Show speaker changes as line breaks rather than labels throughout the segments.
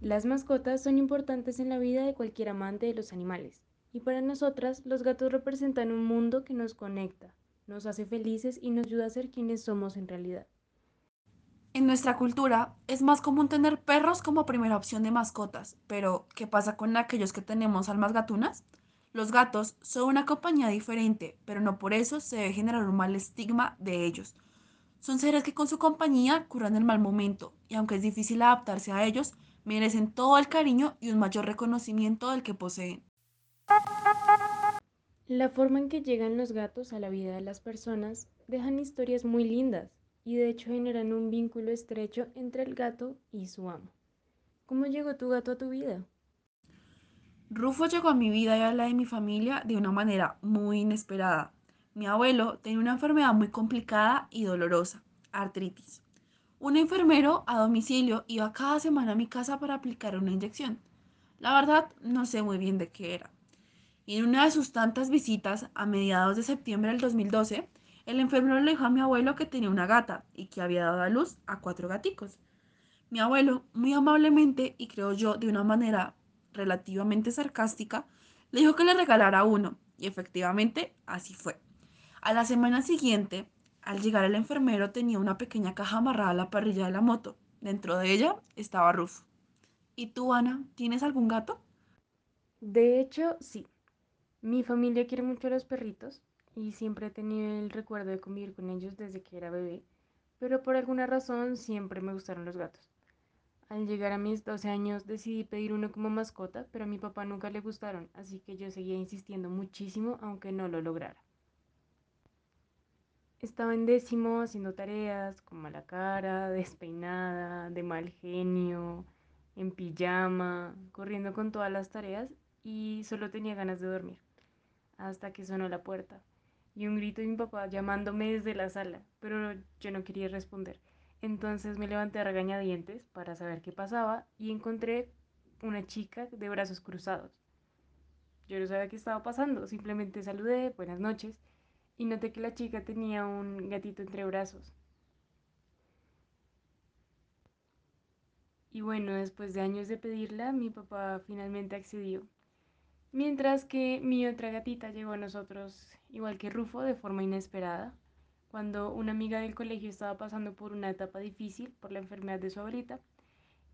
Las mascotas son importantes en la vida de cualquier amante de los animales, y para nosotras los gatos representan un mundo que nos conecta, nos hace felices y nos ayuda a ser quienes somos en realidad.
En nuestra cultura es más común tener perros como primera opción de mascotas, pero ¿qué pasa con aquellos que tenemos almas gatunas? Los gatos son una compañía diferente, pero no por eso se debe generar un mal estigma de ellos. Son seres que con su compañía curan el mal momento, y aunque es difícil adaptarse a ellos, merecen todo el cariño y un mayor reconocimiento del que poseen.
La forma en que llegan los gatos a la vida de las personas dejan historias muy lindas y de hecho generan un vínculo estrecho entre el gato y su amo. ¿Cómo llegó tu gato a tu vida?
Rufo llegó a mi vida y a la de mi familia de una manera muy inesperada. Mi abuelo tenía una enfermedad muy complicada y dolorosa, artritis. Un enfermero a domicilio iba cada semana a mi casa para aplicar una inyección. La verdad, no sé muy bien de qué era. Y en una de sus tantas visitas, a mediados de septiembre del 2012, el enfermero le dijo a mi abuelo que tenía una gata y que había dado a luz a cuatro gaticos. Mi abuelo, muy amablemente y creo yo de una manera relativamente sarcástica, le dijo que le regalara uno y efectivamente así fue. A la semana siguiente, al llegar el enfermero tenía una pequeña caja amarrada a la parrilla de la moto. Dentro de ella estaba Rufo. ¿Y tú, Ana, tienes algún gato?
De hecho, sí. Mi familia quiere mucho a los perritos y siempre he tenido el recuerdo de convivir con ellos desde que era bebé, pero por alguna razón siempre me gustaron los gatos. Al llegar a mis 12 años decidí pedir uno como mascota, pero a mi papá nunca le gustaron, así que yo seguía insistiendo muchísimo aunque no lo lograra. Estaba en décimo haciendo tareas, con mala cara, despeinada, de mal genio, en pijama, corriendo con todas las tareas y solo tenía ganas de dormir, hasta que sonó la puerta y un grito de mi papá llamándome desde la sala, pero yo no quería responder. Entonces me levanté a regañadientes para saber qué pasaba y encontré una chica de brazos cruzados. Yo no sabía qué estaba pasando, simplemente saludé, buenas noches, y noté que la chica tenía un gatito entre brazos. Y bueno, después de años de pedirla, mi papá finalmente accedió. Mientras que mi otra gatita llegó a nosotros, igual que Rufo, de forma inesperada, cuando una amiga del colegio estaba pasando por una etapa difícil por la enfermedad de su abuelita.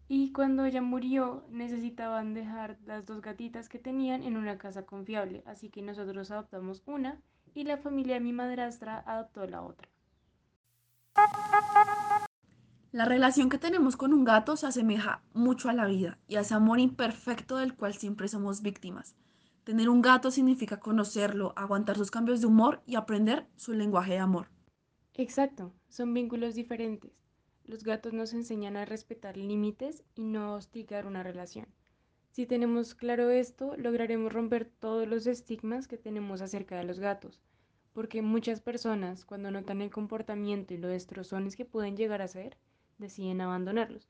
Y cuando ella murió, necesitaban dejar las dos gatitas que tenían en una casa confiable, así que nosotros adoptamos una y la familia de mi madrastra adoptó la otra.
La relación que tenemos con un gato se asemeja mucho a la vida y a ese amor imperfecto del cual siempre somos víctimas. Tener un gato significa conocerlo, aguantar sus cambios de humor y aprender su lenguaje de amor.
Exacto, son vínculos diferentes. Los gatos nos enseñan a respetar límites y no hostigar una relación. Si tenemos claro esto, lograremos romper todos los estigmas que tenemos acerca de los gatos, porque muchas personas, cuando notan el comportamiento y los destrozones que pueden llegar a ser, deciden abandonarlos.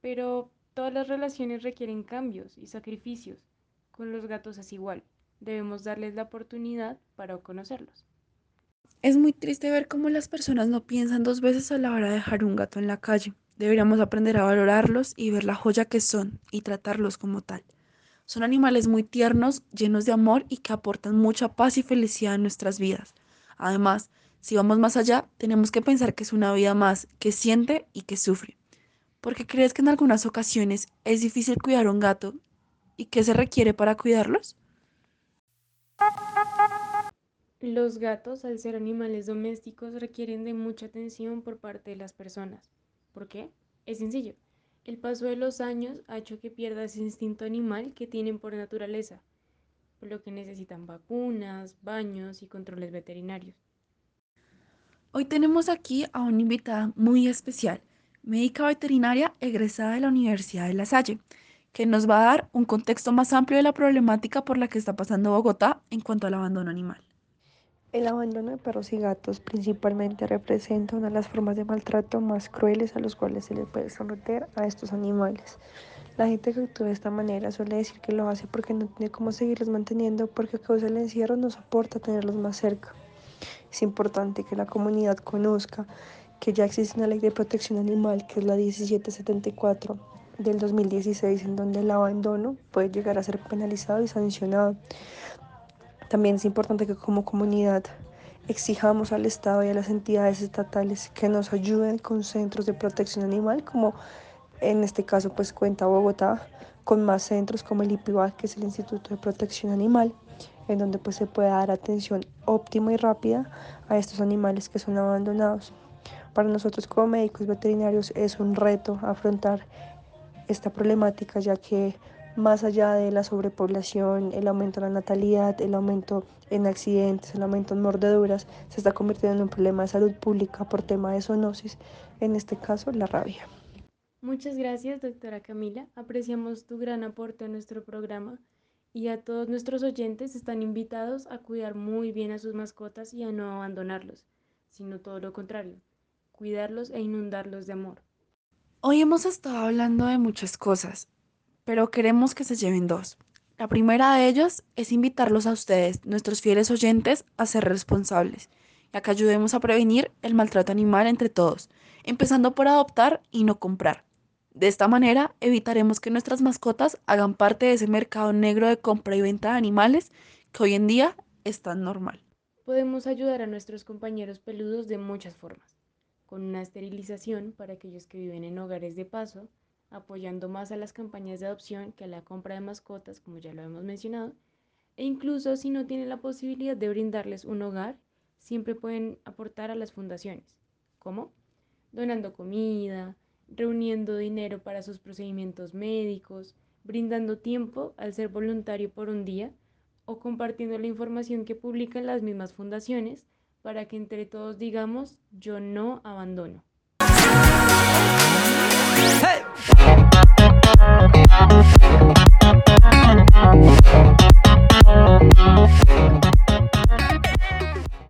Pero todas las relaciones requieren cambios y sacrificios, con los gatos es igual. Debemos darles la oportunidad para conocerlos.
Es muy triste ver cómo las personas no piensan dos veces a la hora de dejar un gato en la calle. Deberíamos aprender a valorarlos y ver la joya que son y tratarlos como tal. Son animales muy tiernos, llenos de amor y que aportan mucha paz y felicidad en nuestras vidas. Además, si vamos más allá, tenemos que pensar que es una vida más que siente y que sufre. Porque crees que en algunas ocasiones es difícil cuidar a un gato ¿Y qué se requiere para cuidarlos?
Los gatos, al ser animales domésticos, requieren de mucha atención por parte de las personas. ¿Por qué? Es sencillo. El paso de los años ha hecho que pierda ese instinto animal que tienen por naturaleza, por lo que necesitan vacunas, baños y controles veterinarios.
Hoy tenemos aquí a una invitada muy especial, médica veterinaria egresada de la Universidad de La Salle que nos va a dar un contexto más amplio de la problemática por la que está pasando Bogotá en cuanto al abandono animal.
El abandono de perros y gatos principalmente representa una de las formas de maltrato más crueles a los cuales se les puede someter a estos animales. La gente que actúa de esta manera suele decir que lo hace porque no tiene cómo seguirlos manteniendo porque a causa del encierro no soporta tenerlos más cerca. Es importante que la comunidad conozca que ya existe una ley de protección animal que es la 1774 del 2016 en donde el abandono puede llegar a ser penalizado y sancionado. También es importante que como comunidad exijamos al Estado y a las entidades estatales que nos ayuden con centros de protección animal, como en este caso pues cuenta Bogotá, con más centros como el IPIBAC, que es el Instituto de Protección Animal, en donde pues se puede dar atención óptima y rápida a estos animales que son abandonados. Para nosotros como médicos veterinarios es un reto afrontar esta problemática ya que más allá de la sobrepoblación, el aumento de la natalidad, el aumento en accidentes, el aumento en mordeduras, se está convirtiendo en un problema de salud pública por tema de zoonosis, en este caso la rabia.
Muchas gracias, doctora Camila. Apreciamos tu gran aporte a nuestro programa y a todos nuestros oyentes están invitados a cuidar muy bien a sus mascotas y a no abandonarlos, sino todo lo contrario, cuidarlos e inundarlos de amor.
Hoy hemos estado hablando de muchas cosas, pero queremos que se lleven dos. La primera de ellas es invitarlos a ustedes, nuestros fieles oyentes, a ser responsables, ya que ayudemos a prevenir el maltrato animal entre todos, empezando por adoptar y no comprar. De esta manera evitaremos que nuestras mascotas hagan parte de ese mercado negro de compra y venta de animales que hoy en día es tan normal.
Podemos ayudar a nuestros compañeros peludos de muchas formas, con una esterilización para aquellos que viven en hogares de paso, apoyando más a las campañas de adopción que a la compra de mascotas, como ya lo hemos mencionado, e incluso si no tienen la posibilidad de brindarles un hogar, siempre pueden aportar a las fundaciones. ¿Cómo? Donando comida, reuniendo dinero para sus procedimientos médicos, brindando tiempo al ser voluntario por un día o compartiendo la información que publican las mismas fundaciones para que entre todos digamos yo no abandono. Hey!